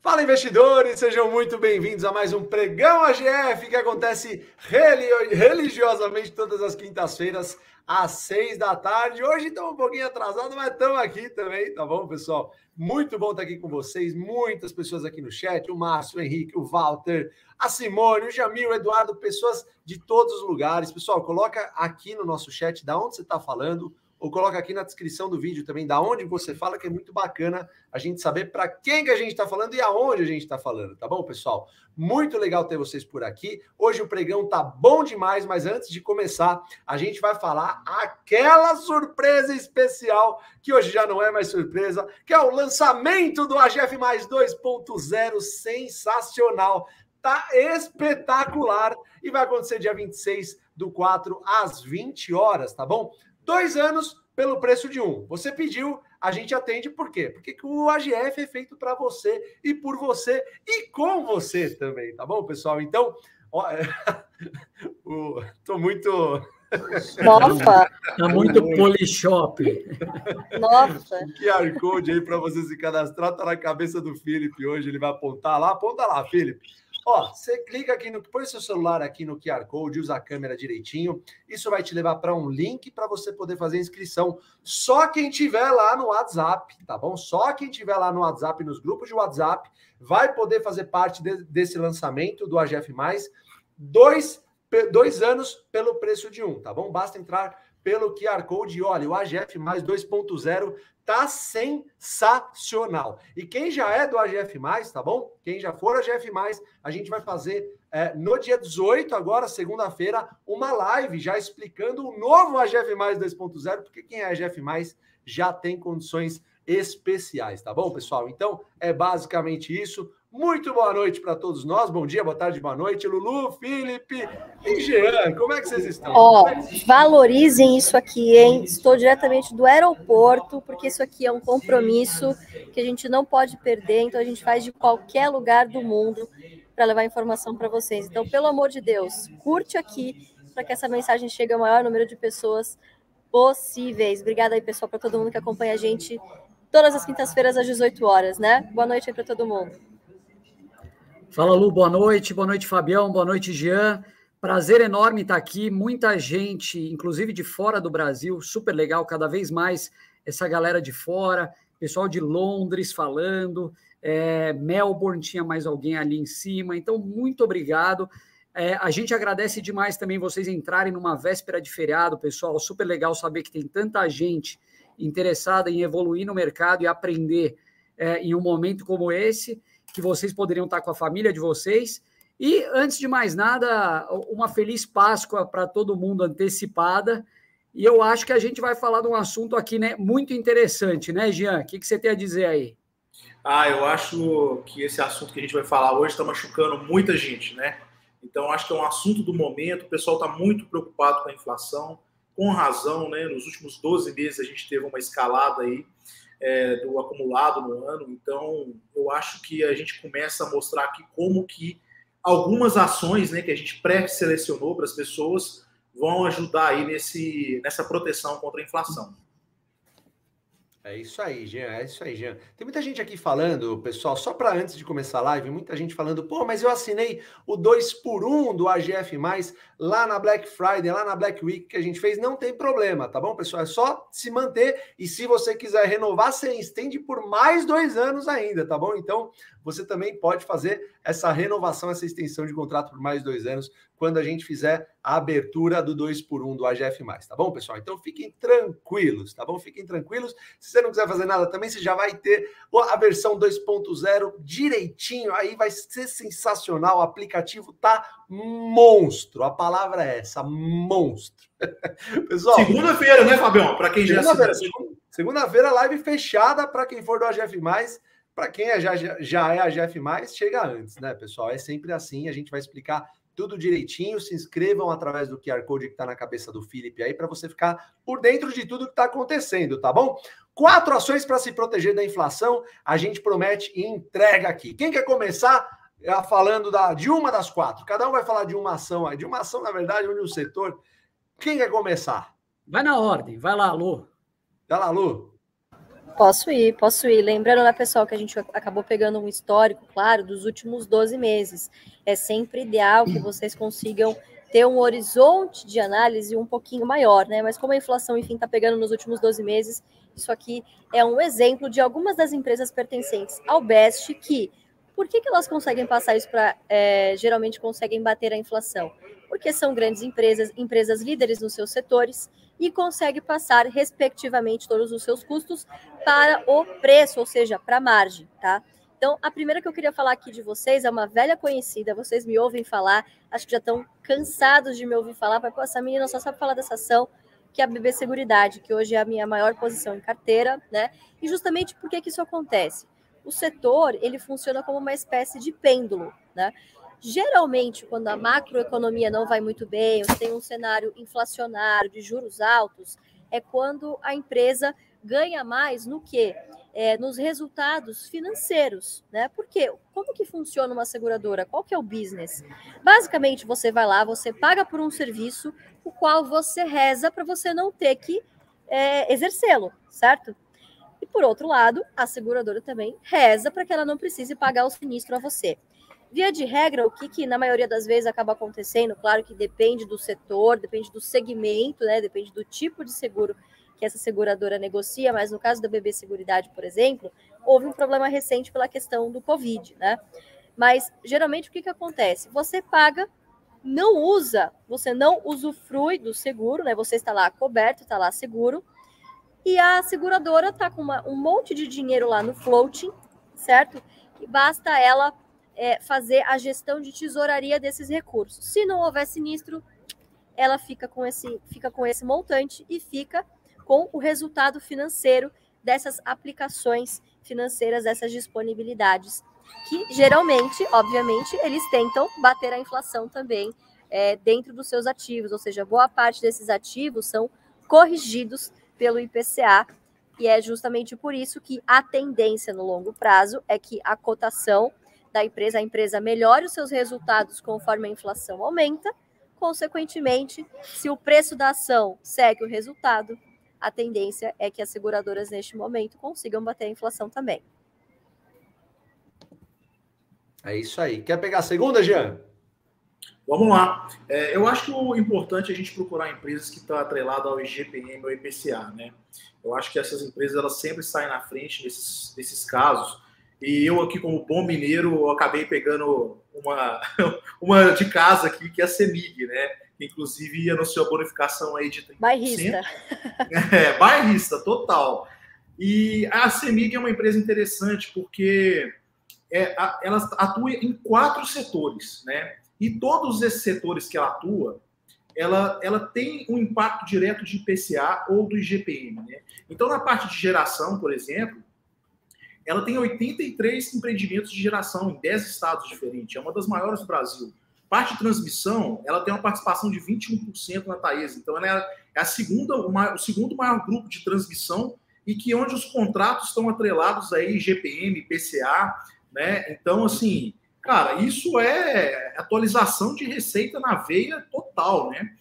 Fala investidores, sejam muito bem-vindos a mais um pregão AGF que acontece religiosamente todas as quintas-feiras às seis da tarde. Hoje estamos um pouquinho atrasados, mas estamos aqui também, tá bom, pessoal? Muito bom estar aqui com vocês, muitas pessoas aqui no chat, o Márcio, o Henrique, o Walter, a Simone, o Jamil, o Eduardo, pessoas de todos os lugares. Pessoal, coloca aqui no nosso chat da onde você está falando, ou coloca aqui na descrição do vídeo também da onde você fala, que é muito bacana a gente saber para quem que a gente está falando e aonde a gente está falando, tá bom, pessoal? Muito legal ter vocês por aqui. Hoje o pregão tá bom demais, mas antes de começar, a gente vai falar aquela surpresa especial, que hoje já não é mais surpresa, que é o lançamento do AGF mais 2.0 sensacional. Tá espetacular e vai acontecer dia 26 do 4 às 20 horas, tá bom? Dois anos pelo preço de um. Você pediu, a gente atende por quê? Porque o AGF é feito para você e por você e com você também, tá bom, pessoal? Então, ó, o, tô muito. Nossa! Tá muito polishop. Nossa! QR Code aí para você se cadastrar, tá na cabeça do Felipe hoje, ele vai apontar lá. Aponta lá, Felipe. Ó, você clica aqui no. Põe seu celular aqui no QR Code, usa a câmera direitinho. Isso vai te levar para um link para você poder fazer inscrição. Só quem tiver lá no WhatsApp, tá bom? Só quem tiver lá no WhatsApp, nos grupos de WhatsApp, vai poder fazer parte de, desse lançamento do AGF. Dois, dois anos pelo preço de um, tá bom? Basta entrar pelo QR Code. E olha, o AGF mais 2.0 tá sensacional. E quem já é do AGF, tá bom? Quem já for AGF, a gente vai fazer é, no dia 18, agora, segunda-feira, uma live já explicando o novo AGF 2.0, porque quem é AGF já tem condições especiais, tá bom, pessoal? Então, é basicamente isso. Muito boa noite para todos nós. Bom dia, boa tarde, boa noite. Lulu, Felipe e Jean, como é que vocês estão? Ó, valorizem isso aqui, hein? Estou diretamente do aeroporto, porque isso aqui é um compromisso que a gente não pode perder, então a gente faz de qualquer lugar do mundo para levar informação para vocês. Então, pelo amor de Deus, curte aqui para que essa mensagem chegue ao maior número de pessoas possíveis. Obrigada aí, pessoal, para todo mundo que acompanha a gente todas as quintas-feiras às 18 horas, né? Boa noite aí para todo mundo. Fala, Lu, boa noite. Boa noite, Fabião. Boa noite, Jean. Prazer enorme estar aqui. Muita gente, inclusive de fora do Brasil, super legal, cada vez mais essa galera de fora, pessoal de Londres falando, é, Melbourne tinha mais alguém ali em cima. Então, muito obrigado. É, a gente agradece demais também vocês entrarem numa véspera de feriado, pessoal. Super legal saber que tem tanta gente interessada em evoluir no mercado e aprender é, em um momento como esse que vocês poderiam estar com a família de vocês. E, antes de mais nada, uma feliz Páscoa para todo mundo antecipada. E eu acho que a gente vai falar de um assunto aqui né, muito interessante, né, Jean? O que, que você tem a dizer aí? Ah, eu acho que esse assunto que a gente vai falar hoje está machucando muita gente, né? Então, acho que é um assunto do momento. O pessoal está muito preocupado com a inflação, com razão, né? Nos últimos 12 meses a gente teve uma escalada aí é, do acumulado no ano. Então, eu acho que a gente começa a mostrar aqui como que algumas ações né, que a gente pré-selecionou para as pessoas vão ajudar aí nesse, nessa proteção contra a inflação. É isso aí, Jean. É isso aí, Jean. Tem muita gente aqui falando, pessoal, só para antes de começar a live, muita gente falando, pô, mas eu assinei o 2 por 1 do AGF, lá na Black Friday, lá na Black Week que a gente fez. Não tem problema, tá bom, pessoal? É só se manter. E se você quiser renovar, você estende por mais dois anos ainda, tá bom? Então, você também pode fazer essa renovação, essa extensão de contrato por mais dois anos quando a gente fizer a abertura do 2 por 1 do AGF+, tá bom, pessoal? Então fiquem tranquilos, tá bom? Fiquem tranquilos. Se você não quiser fazer nada também, você já vai ter a versão 2.0 direitinho, aí vai ser sensacional. O aplicativo tá monstro. A palavra é essa, monstro. pessoal, segunda-feira, né, Fabião? Para quem já segunda-feira, segunda-feira live fechada para quem for do AGF+, para quem é, já, já é AGF+, chega antes, né, pessoal? É sempre assim, a gente vai explicar tudo direitinho. Se inscrevam através do QR Code que está na cabeça do Felipe aí, para você ficar por dentro de tudo que está acontecendo, tá bom? Quatro ações para se proteger da inflação, a gente promete e entrega aqui. Quem quer começar falando da, de uma das quatro? Cada um vai falar de uma ação aí, de uma ação, na verdade, onde o setor. Quem quer começar? Vai na ordem, vai lá, Lu. Vai lá, Lu. Posso ir, posso ir. Lembrando, né, pessoal, que a gente acabou pegando um histórico, claro, dos últimos 12 meses. É sempre ideal que vocês consigam ter um horizonte de análise um pouquinho maior, né? Mas como a inflação, enfim, está pegando nos últimos 12 meses, isso aqui é um exemplo de algumas das empresas pertencentes ao BEST que, por que, que elas conseguem passar isso para, é, geralmente conseguem bater a inflação? Porque são grandes empresas, empresas líderes nos seus setores e conseguem passar, respectivamente, todos os seus custos para o preço, ou seja, para a margem, tá? Então, a primeira que eu queria falar aqui de vocês é uma velha conhecida, vocês me ouvem falar, acho que já estão cansados de me ouvir falar, mas, pô, essa menina só sabe falar dessa ação, que é a BB Seguridade, que hoje é a minha maior posição em carteira, né? E justamente por que, que isso acontece? O setor, ele funciona como uma espécie de pêndulo, né? Geralmente, quando a macroeconomia não vai muito bem, ou tem um cenário inflacionário de juros altos, é quando a empresa ganha mais no que? é, nos resultados financeiros, né? Porque como que funciona uma seguradora? Qual que é o business? Basicamente, você vai lá, você paga por um serviço, o qual você reza para você não ter que é, exercê-lo, certo? E por outro lado, a seguradora também reza para que ela não precise pagar o sinistro a você. Via de regra, o que, que na maioria das vezes acaba acontecendo, claro que depende do setor, depende do segmento, né? Depende do tipo de seguro que essa seguradora negocia, mas no caso da BB Seguridade, por exemplo, houve um problema recente pela questão do Covid, né? Mas geralmente o que, que acontece? Você paga, não usa, você não usufrui do seguro, né? Você está lá coberto, está lá seguro, e a seguradora está com uma, um monte de dinheiro lá no floating, certo? E basta ela é, fazer a gestão de tesouraria desses recursos. Se não houver sinistro, ela fica com esse, fica com esse montante e fica com o resultado financeiro dessas aplicações financeiras, dessas disponibilidades, que geralmente, obviamente, eles tentam bater a inflação também é, dentro dos seus ativos, ou seja, boa parte desses ativos são corrigidos pelo IPCA, e é justamente por isso que a tendência no longo prazo é que a cotação da empresa, a empresa melhore os seus resultados conforme a inflação aumenta, consequentemente, se o preço da ação segue o resultado, a tendência é que as seguradoras, neste momento, consigam bater a inflação também. É isso aí. Quer pegar a segunda, Jean? Vamos lá. É, eu acho importante a gente procurar empresas que estão atreladas ao IGPM ou IPCA, né? Eu acho que essas empresas elas sempre saem na frente desses, desses casos. E eu aqui, como bom mineiro, acabei pegando uma, uma de casa aqui, que é a CEMIG, né? inclusive anunciou bonificação aí de 30%. Bairrista. É, bairrista, total. E a CEMIG é uma empresa interessante porque é, a, ela atua em quatro setores, né? E todos esses setores que ela atua, ela, ela tem um impacto direto de IPCA ou do IGPM, né? Então, na parte de geração, por exemplo, ela tem 83 empreendimentos de geração em 10 estados diferentes, é uma das maiores do Brasil. Parte de transmissão, ela tem uma participação de 21% na Taesa. Então, ela é a segunda, o segundo maior grupo de transmissão e que onde os contratos estão atrelados aí GPM, PCA, né? Então, assim, cara, isso é atualização de receita na veia total, né?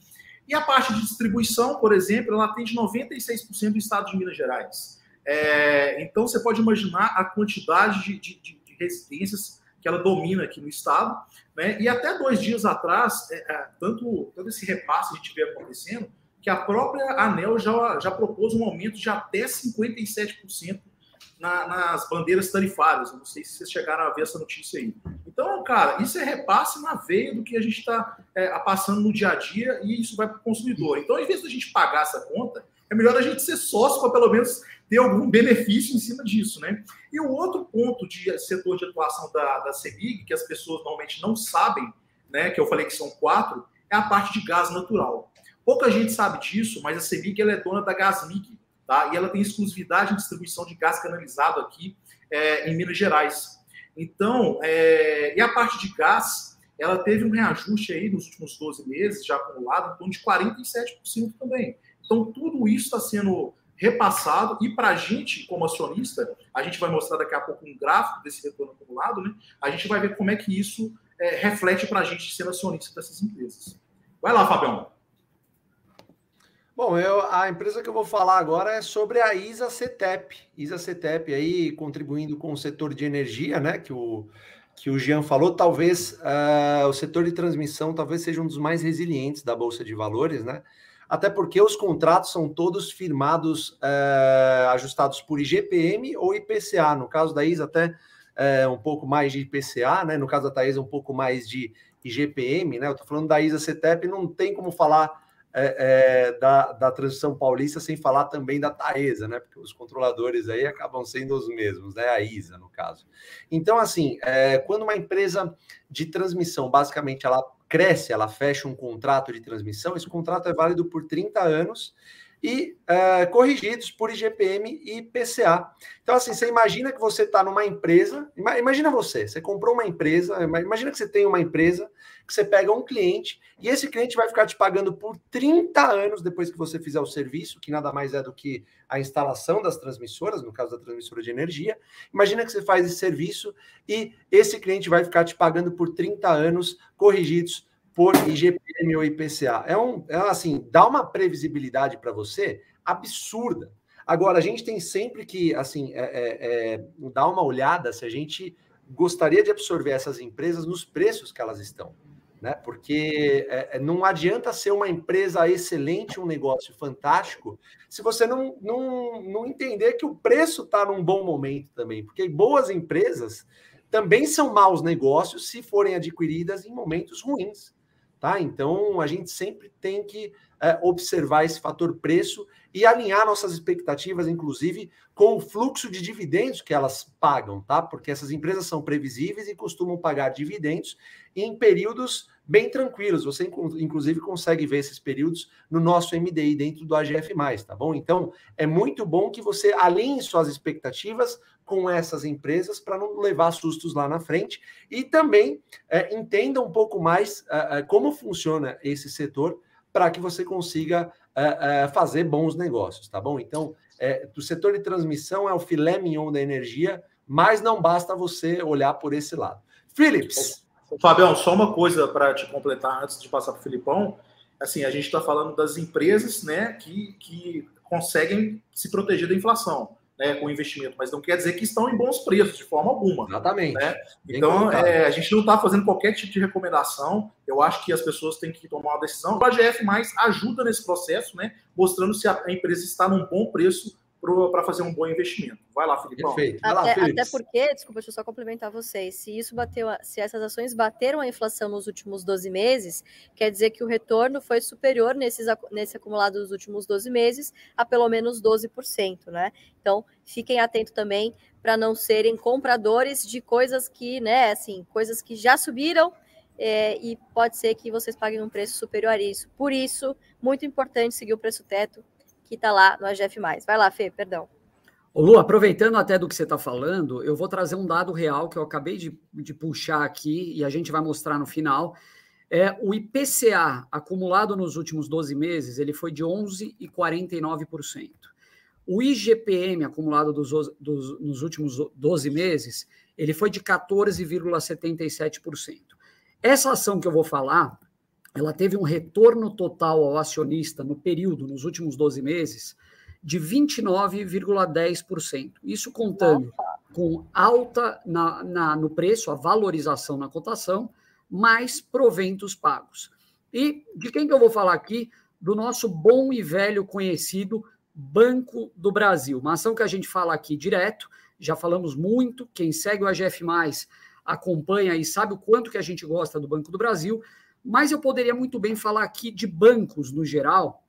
E a parte de distribuição, por exemplo, ela atende 96% do estado de Minas Gerais. É, então, você pode imaginar a quantidade de, de, de residências que ela domina aqui no estado. Né? E até dois dias atrás, é, é, tanto, todo esse repasse a gente vê acontecendo, que a própria ANEL já, já propôs um aumento de até 57% na, nas bandeiras tarifárias. não sei se vocês chegaram a ver essa notícia aí. Então, cara, isso é repasse na veia do que a gente está é, passando no dia a dia e isso vai para o consumidor. Então, em vez da gente pagar essa conta, é melhor a gente ser sócio para pelo menos ter algum benefício em cima disso, né? E o outro ponto de setor de atuação da, da CEMIG, que as pessoas normalmente não sabem, né, que eu falei que são quatro, é a parte de gás natural. Pouca gente sabe disso, mas a CEMIG ela é dona da Gasmig, tá? E ela tem exclusividade em distribuição de gás canalizado aqui é, em Minas Gerais. Então, é, e a parte de gás, ela teve um reajuste aí nos últimos 12 meses, já acumulado, em torno de 47% também. Então, tudo isso está sendo repassado e para a gente, como acionista, a gente vai mostrar daqui a pouco um gráfico desse retorno acumulado, né? A gente vai ver como é que isso é, reflete para a gente sendo acionista dessas empresas. Vai lá, Fabião. Bom, eu, a empresa que eu vou falar agora é sobre a ISA CETEP. ISA CETEP aí contribuindo com o setor de energia, né? Que o, que o Jean falou, talvez uh, o setor de transmissão talvez seja um dos mais resilientes da Bolsa de Valores, né? Até porque os contratos são todos firmados, uh, ajustados por IGPM ou IPCA. No caso da ISA, até uh, um pouco mais de IPCA, né? No caso da Thaís, um pouco mais de IGPM, né? Eu tô falando da ISA CETEP, não tem como falar é, é, da, da transição paulista, sem falar também da Taesa, né? Porque os controladores aí acabam sendo os mesmos, né? A ISA, no caso. Então, assim, é, quando uma empresa de transmissão, basicamente, ela cresce, ela fecha um contrato de transmissão, esse contrato é válido por 30 anos e uh, corrigidos por IGPM e PCA. Então, assim, você imagina que você está numa empresa, imagina você, você comprou uma empresa, imagina que você tem uma empresa, que você pega um cliente e esse cliente vai ficar te pagando por 30 anos depois que você fizer o serviço, que nada mais é do que a instalação das transmissoras, no caso da transmissora de energia. Imagina que você faz esse serviço e esse cliente vai ficar te pagando por 30 anos corrigidos por IGPM ou IPCA. É um, é assim, dá uma previsibilidade para você absurda. Agora, a gente tem sempre que, assim, é, é, é, dar uma olhada se a gente gostaria de absorver essas empresas nos preços que elas estão. Né? Porque é, é não adianta ser uma empresa excelente, um negócio fantástico, se você não, não, não entender que o preço está num bom momento também. Porque boas empresas também são maus negócios se forem adquiridas em momentos ruins. Tá? Então, a gente sempre tem que é, observar esse fator preço e alinhar nossas expectativas, inclusive, com o fluxo de dividendos que elas pagam, tá? Porque essas empresas são previsíveis e costumam pagar dividendos em períodos bem tranquilos. Você, inclusive, consegue ver esses períodos no nosso MDI dentro do AGF, tá bom? Então, é muito bom que você alinhe suas expectativas com essas empresas para não levar sustos lá na frente e também é, entenda um pouco mais é, é como funciona esse setor para que você consiga é, é, fazer bons negócios, tá bom? Então, é, o setor de transmissão é o filé mignon da energia, mas não basta você olhar por esse lado. Philips. Fabião, só uma coisa para te completar antes de passar para o Filipão. Assim, a gente está falando das empresas né, que, que conseguem se proteger da inflação né, com investimento, mas não quer dizer que estão em bons preços de forma alguma. Exatamente. Né? Então, é, a gente não está fazendo qualquer tipo de recomendação. Eu acho que as pessoas têm que tomar uma decisão. O AGF mais ajuda nesse processo, né, mostrando se a empresa está num bom preço para fazer um bom investimento. Vai lá, Felipe. Perfeito. Vai até, lá, até porque, desculpa, deixa eu só complementar vocês. Se isso bateu, se essas ações bateram a inflação nos últimos 12 meses, quer dizer que o retorno foi superior nesses, nesse acumulado dos últimos 12 meses a pelo menos 12%, né? Então, fiquem atentos também para não serem compradores de coisas que, né, assim, coisas que já subiram é, e pode ser que vocês paguem um preço superior a isso. Por isso, muito importante seguir o preço teto que está lá no AGF. Vai lá, Fê, perdão. Ô Lu, aproveitando até do que você está falando, eu vou trazer um dado real que eu acabei de, de puxar aqui e a gente vai mostrar no final. É, o IPCA acumulado nos últimos 12 meses ele foi de 11,49%. O IGPM acumulado dos, dos, nos últimos 12 meses ele foi de 14,77%. Essa ação que eu vou falar, ela teve um retorno total ao acionista no período, nos últimos 12 meses, de 29,10%. Isso contando com alta na, na, no preço, a valorização na cotação, mais proventos pagos. E de quem que eu vou falar aqui? Do nosso bom e velho conhecido Banco do Brasil. Uma ação que a gente fala aqui direto, já falamos muito, quem segue o AGF+, acompanha e sabe o quanto que a gente gosta do Banco do Brasil, mas eu poderia muito bem falar aqui de bancos no geral,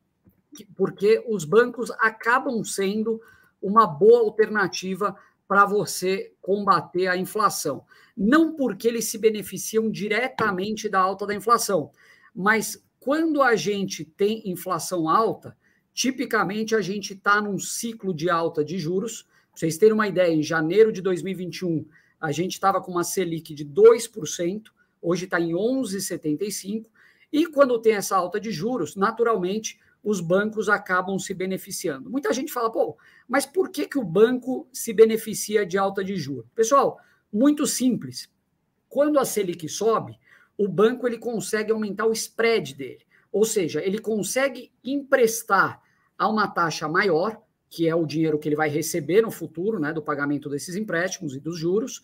porque os bancos acabam sendo uma boa alternativa para você combater a inflação. Não porque eles se beneficiam diretamente da alta da inflação, mas quando a gente tem inflação alta, tipicamente a gente está num ciclo de alta de juros. Para vocês terem uma ideia, em janeiro de 2021, a gente estava com uma Selic de 2%, hoje está em 11,75%, e quando tem essa alta de juros, naturalmente, os bancos acabam se beneficiando. Muita gente fala, pô, mas por que, que o banco se beneficia de alta de juros? Pessoal, muito simples. Quando a Selic sobe, o banco ele consegue aumentar o spread dele. Ou seja, ele consegue emprestar a uma taxa maior, que é o dinheiro que ele vai receber no futuro, né, do pagamento desses empréstimos e dos juros,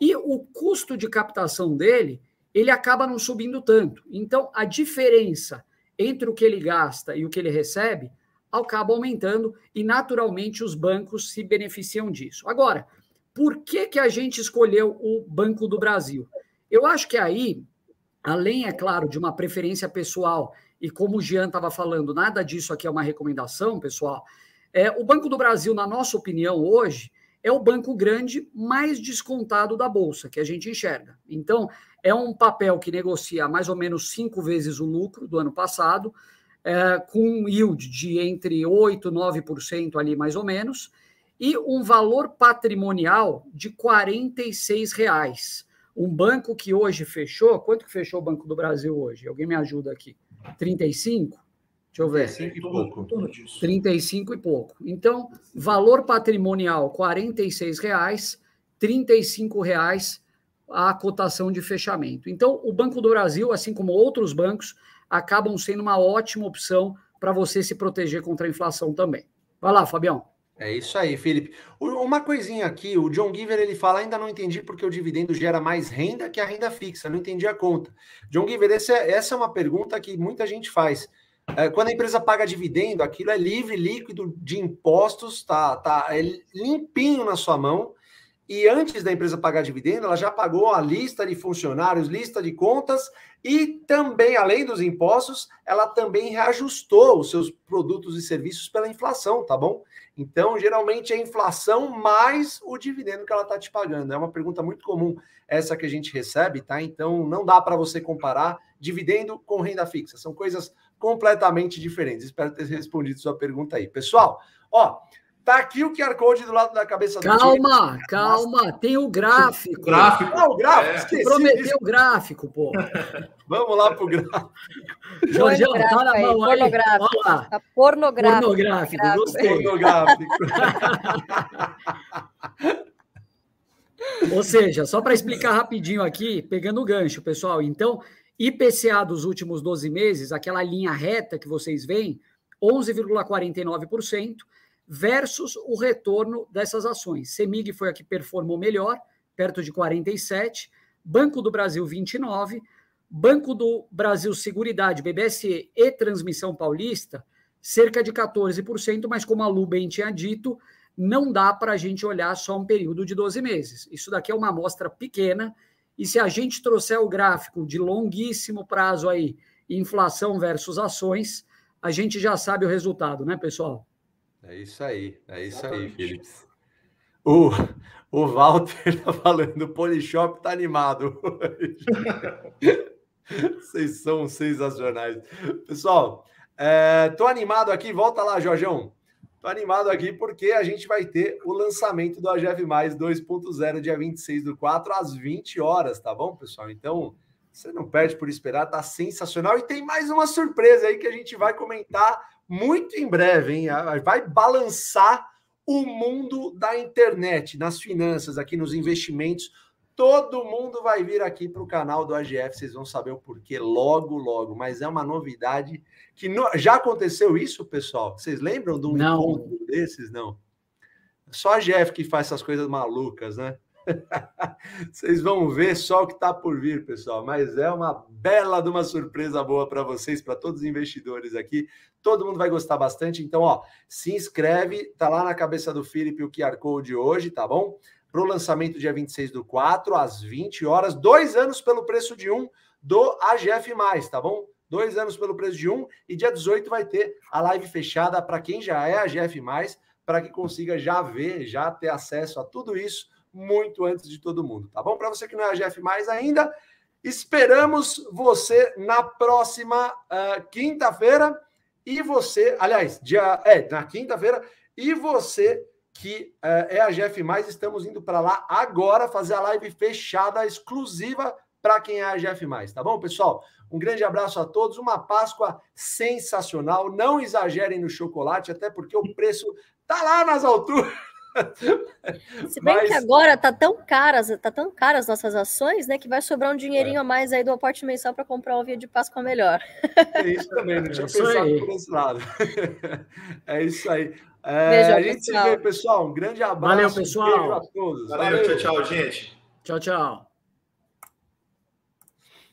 e o custo de captação dele, ele acaba não subindo tanto. Então, a diferença entre o que ele gasta e o que ele recebe acaba aumentando e, naturalmente, os bancos se beneficiam disso. Agora, por que, que a gente escolheu o Banco do Brasil? Eu acho que aí, além, é claro, de uma preferência pessoal, e como o Jean estava falando, nada disso aqui é uma recomendação, pessoal. É, o Banco do Brasil, na nossa opinião, hoje, é o banco grande mais descontado da Bolsa, que a gente enxerga. Então, é um papel que negocia mais ou menos cinco vezes o lucro do ano passado, é, com um yield de entre 8% e 9% ali, mais ou menos, e um valor patrimonial de 46 reais. Um banco que hoje fechou, quanto que fechou o Banco do Brasil hoje? Alguém me ajuda aqui? 35? Deixa eu ver. 35 e pouco. 35 e pouco. Então, valor patrimonial R$ reais, R$ reais a cotação de fechamento. Então, o Banco do Brasil, assim como outros bancos, acabam sendo uma ótima opção para você se proteger contra a inflação também. Vai lá, Fabião. É isso aí, Felipe. Uma coisinha aqui, o John Giver ele fala, ainda não entendi porque o dividendo gera mais renda que a renda fixa, não entendi a conta. John Giver, é, essa é uma pergunta que muita gente faz. É, quando a empresa paga dividendo, aquilo é livre, líquido de impostos, tá, tá é limpinho na sua mão. E antes da empresa pagar dividendo, ela já pagou a lista de funcionários, lista de contas e também, além dos impostos, ela também reajustou os seus produtos e serviços pela inflação, tá bom? Então, geralmente é a inflação mais o dividendo que ela está te pagando. É uma pergunta muito comum essa que a gente recebe, tá? Então, não dá para você comparar dividendo com renda fixa. São coisas completamente diferentes. Espero ter respondido sua pergunta aí. Pessoal, ó, tá aqui o QR Code do lado da cabeça calma, do Calma, calma, tem o gráfico. O gráfico. Ah, o gráfico. É. Prometeu o gráfico, pô. Vamos lá pro gráfico. Jorgão, tá na mão aí. Pornográfico. Tá pornográfico. Pornográfico, gostei. Pornográfico. Ou seja, só para explicar rapidinho aqui, pegando o gancho, pessoal. Então, IPCA dos últimos 12 meses, aquela linha reta que vocês veem, 11,49%, versus o retorno dessas ações. Semig foi a que performou melhor, perto de 47, Banco do Brasil 29, Banco do Brasil Seguridade, BBSE e Transmissão Paulista, cerca de 14%, mas como a Lu bem tinha dito, não dá para a gente olhar só um período de 12 meses. Isso daqui é uma amostra pequena, e se a gente trouxer o gráfico de longuíssimo prazo aí, inflação versus ações, a gente já sabe o resultado, né, pessoal? É isso aí, é isso Exatamente. aí, Felipe. O, o Walter tá falando, o Polishop tá animado. Vocês são sensacionais. Pessoal, é, tô animado aqui, volta lá, Jorjão. Tô animado aqui porque a gente vai ter o lançamento do AGF Mais 2.0 dia 26 do 4 às 20 horas, tá bom, pessoal? Então, você não perde por esperar, tá sensacional. E tem mais uma surpresa aí que a gente vai comentar muito em breve, hein? Vai balançar o mundo da internet, nas finanças, aqui nos investimentos. Todo mundo vai vir aqui para o canal do AGF, vocês vão saber o porquê logo, logo. Mas é uma novidade que no... já aconteceu isso, pessoal. Vocês lembram de um Não. encontro desses? Não. Só a AGF que faz essas coisas malucas, né? vocês vão ver só o que está por vir, pessoal. Mas é uma bela de uma surpresa boa para vocês, para todos os investidores aqui. Todo mundo vai gostar bastante. Então, ó, se inscreve, tá lá na cabeça do Felipe o QR Code hoje, tá bom? Para o lançamento dia 26 do 4, às 20 horas, dois anos pelo preço de um do AGF, tá bom? Dois anos pelo preço de um, e dia 18 vai ter a live fechada para quem já é AGF, para que consiga já ver, já ter acesso a tudo isso muito antes de todo mundo, tá bom? Para você que não é AGF ainda, esperamos você na próxima uh, quinta-feira. E você, aliás, dia, é, na quinta-feira, e você que uh, é a GF+, estamos indo para lá agora fazer a live fechada, exclusiva para quem é a GF+, tá bom, pessoal? Um grande abraço a todos, uma Páscoa sensacional, não exagerem no chocolate, até porque o preço tá lá nas alturas. Se bem Mas... que agora tá tão caras, tá tão caras as nossas ações, né? Que vai sobrar um dinheirinho é. a mais aí do aporte mensal para comprar o um de Páscoa melhor. É isso também, não tinha pensado por esse lado. É isso aí. É, Beijo, a gente pessoal. se vê, pessoal. Um grande abraço. Valeu, pessoal. Beijo a todos. Valeu, Valeu. tchau, tchau, gente. Tchau, tchau.